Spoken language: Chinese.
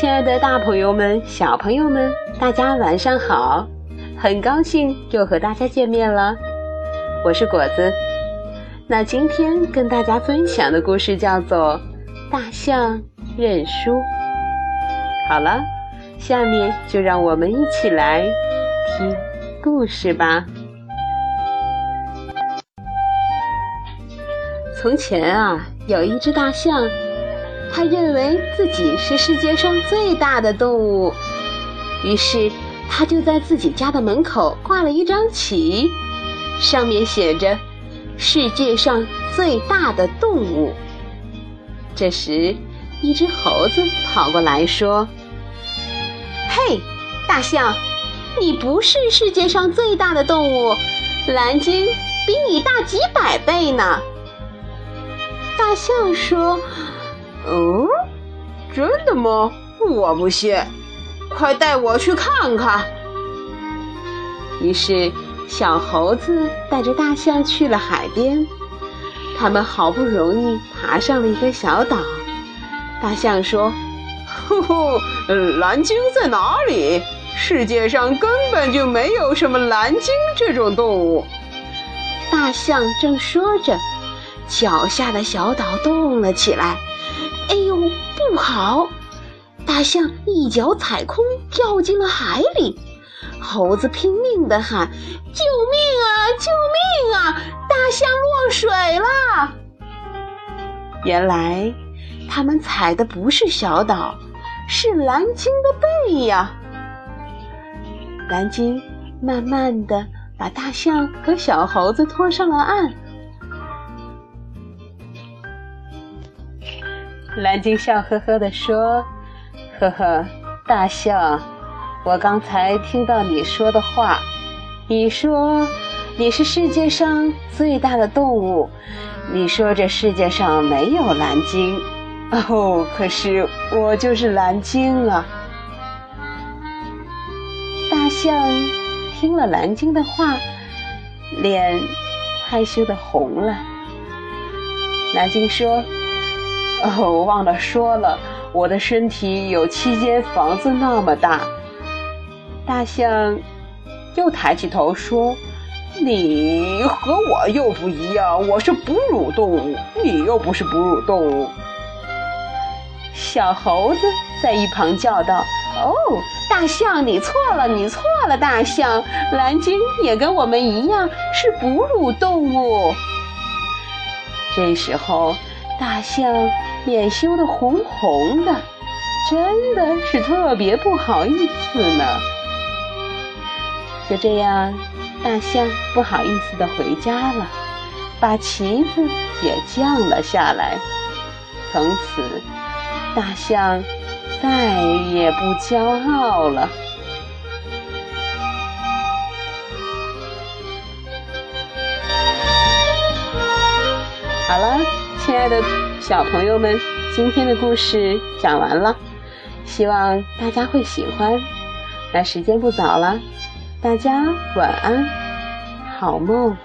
亲爱的大朋友们、小朋友们，大家晚上好！很高兴又和大家见面了，我是果子。那今天跟大家分享的故事叫做《大象认输》。好了，下面就让我们一起来听故事吧。从前啊，有一只大象。他认为自己是世界上最大的动物，于是他就在自己家的门口挂了一张旗，上面写着“世界上最大的动物”。这时，一只猴子跑过来说：“嘿，大象，你不是世界上最大的动物，蓝鲸比你大几百倍呢。”大象说。哦，真的吗？我不信，快带我去看看。于是，小猴子带着大象去了海边。他们好不容易爬上了一个小岛。大象说：“呼呼，蓝鲸在哪里？世界上根本就没有什么蓝鲸这种动物。”大象正说着，脚下的小岛动了起来。好！大象一脚踩空，掉进了海里。猴子拼命地喊：“救命啊！救命啊！大象落水了！”原来，他们踩的不是小岛，是蓝鲸的背呀。蓝鲸慢慢地把大象和小猴子拖上了岸。蓝鲸笑呵呵地说：“呵呵，大象，我刚才听到你说的话。你说你是世界上最大的动物，你说这世界上没有蓝鲸。哦，可是我就是蓝鲸啊！”大象听了蓝鲸的话，脸害羞的红了。蓝鲸说。哦，我忘了说了，我的身体有七间房子那么大。大象又抬起头说：“你和我又不一样，我是哺乳动物，你又不是哺乳动物。”小猴子在一旁叫道：“哦，大象，你错了，你错了，大象，蓝鲸也跟我们一样是哺乳动物。”这时候，大象。脸羞得红红的，真的是特别不好意思呢。就这样，大象不好意思的回家了，把旗子也降了下来。从此，大象再也不骄傲了。好了，亲爱的。小朋友们，今天的故事讲完了，希望大家会喜欢。那时间不早了，大家晚安，好梦。